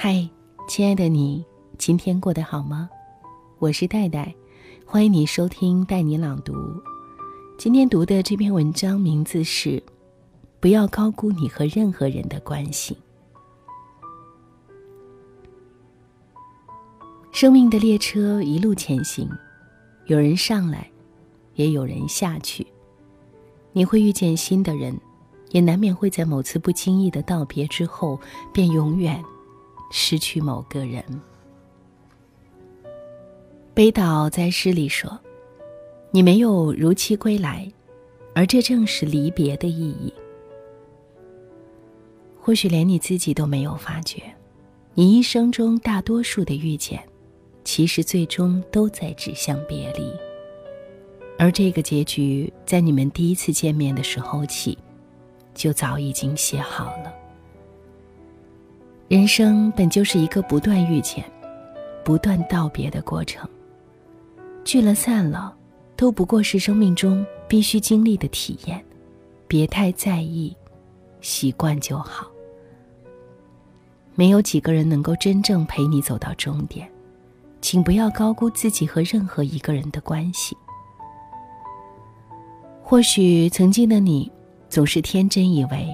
嗨，亲爱的你，今天过得好吗？我是戴戴，欢迎你收听带你朗读。今天读的这篇文章名字是《不要高估你和任何人的关系》。生命的列车一路前行，有人上来，也有人下去。你会遇见新的人，也难免会在某次不经意的道别之后，便永远。失去某个人，北岛在诗里说：“你没有如期归来，而这正是离别的意义。或许连你自己都没有发觉，你一生中大多数的遇见，其实最终都在指向别离。而这个结局，在你们第一次见面的时候起，就早已经写好了。”人生本就是一个不断遇见、不断道别的过程。聚了散了，都不过是生命中必须经历的体验，别太在意，习惯就好。没有几个人能够真正陪你走到终点，请不要高估自己和任何一个人的关系。或许曾经的你，总是天真以为，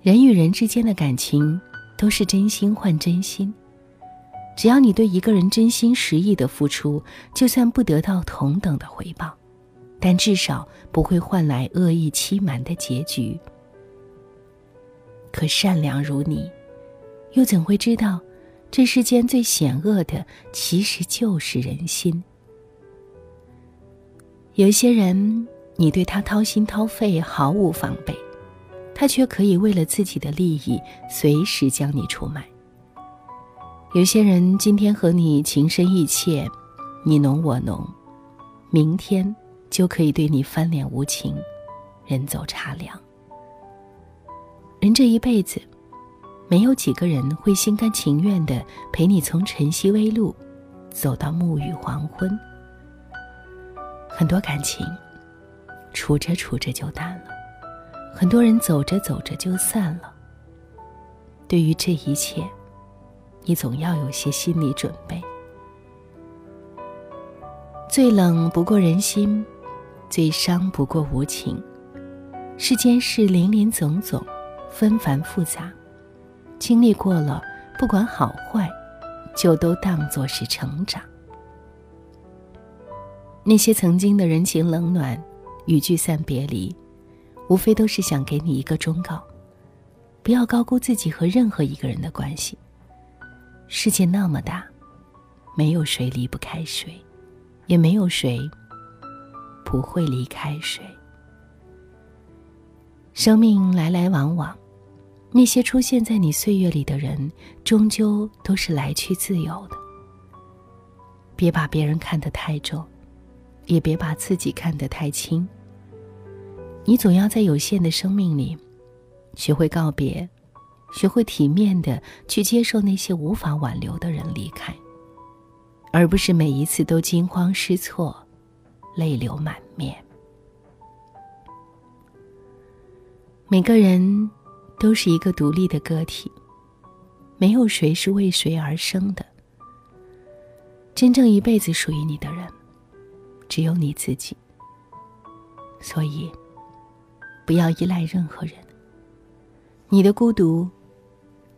人与人之间的感情。都是真心换真心，只要你对一个人真心实意的付出，就算不得到同等的回报，但至少不会换来恶意欺瞒的结局。可善良如你，又怎会知道，这世间最险恶的其实就是人心？有些人，你对他掏心掏肺，毫无防备。他却可以为了自己的利益，随时将你出卖。有些人今天和你情深意切，你侬我侬，明天就可以对你翻脸无情，人走茶凉。人这一辈子，没有几个人会心甘情愿的陪你从晨曦微露，走到暮雨黄昏。很多感情，处着处着就淡。很多人走着走着就散了。对于这一切，你总要有些心理准备。最冷不过人心，最伤不过无情。世间事林林总总，纷繁复杂，经历过了，不管好坏，就都当作是成长。那些曾经的人情冷暖与聚散别离。无非都是想给你一个忠告：不要高估自己和任何一个人的关系。世界那么大，没有谁离不开谁，也没有谁不会离开谁。生命来来往往，那些出现在你岁月里的人，终究都是来去自由的。别把别人看得太重，也别把自己看得太轻。你总要在有限的生命里，学会告别，学会体面的去接受那些无法挽留的人离开，而不是每一次都惊慌失措，泪流满面。每个人都是一个独立的个体，没有谁是为谁而生的。真正一辈子属于你的人，只有你自己。所以。不要依赖任何人，你的孤独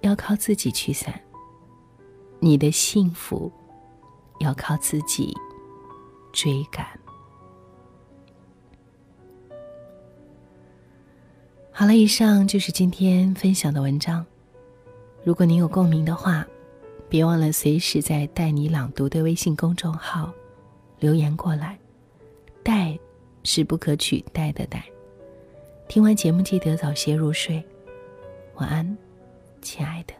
要靠自己驱散，你的幸福要靠自己追赶。好了，以上就是今天分享的文章。如果您有共鸣的话，别忘了随时在“带你朗读”的微信公众号留言过来。带是不可取代的带。听完节目，记得早些入睡，晚安，亲爱的。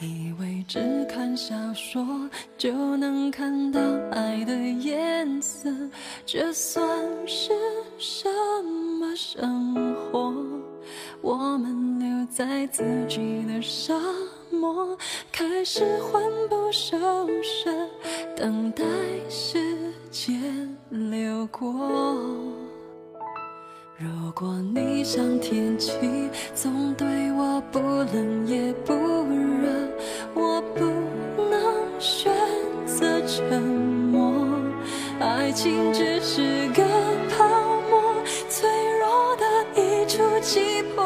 以为只看小说就能看到爱的颜色，这算是什么生活？在自己的沙漠，开始魂不守舍，等待时间流过。如果你像天气，总对我不冷也不热，我不能选择沉默。爱情只是个泡沫，脆弱的一触即破。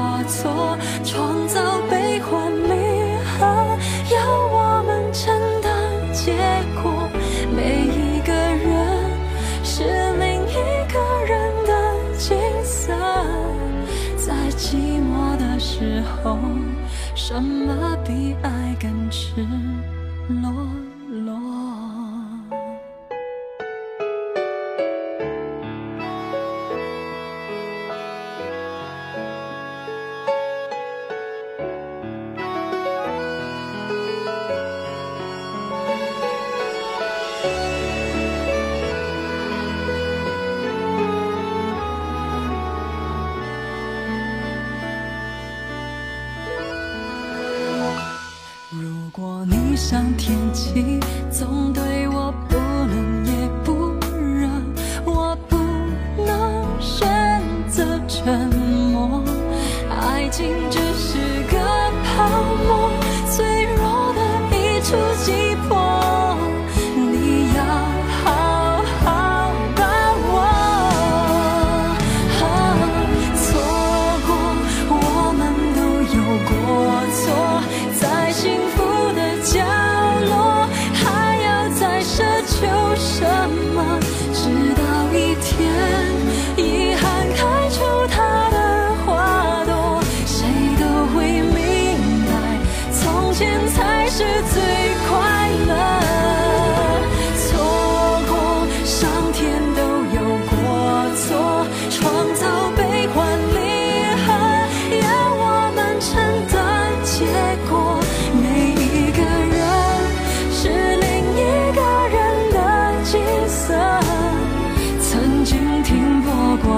什么比爱更赤裸？像天气，总对我不冷也不热，我不能选择沉默。爱情只是个泡沫，脆弱的一触即破。你要好好把握。错过，我们都有过错，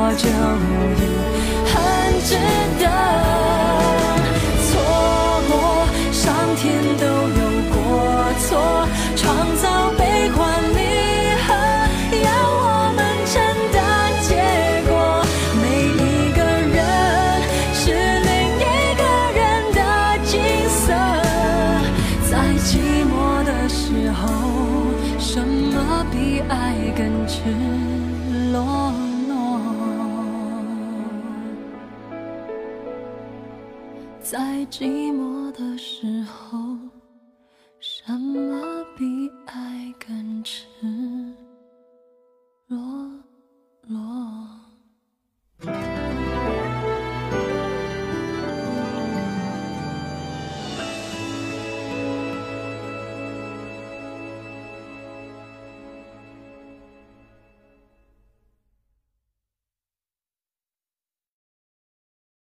我就已很值得。在寂寞的时候。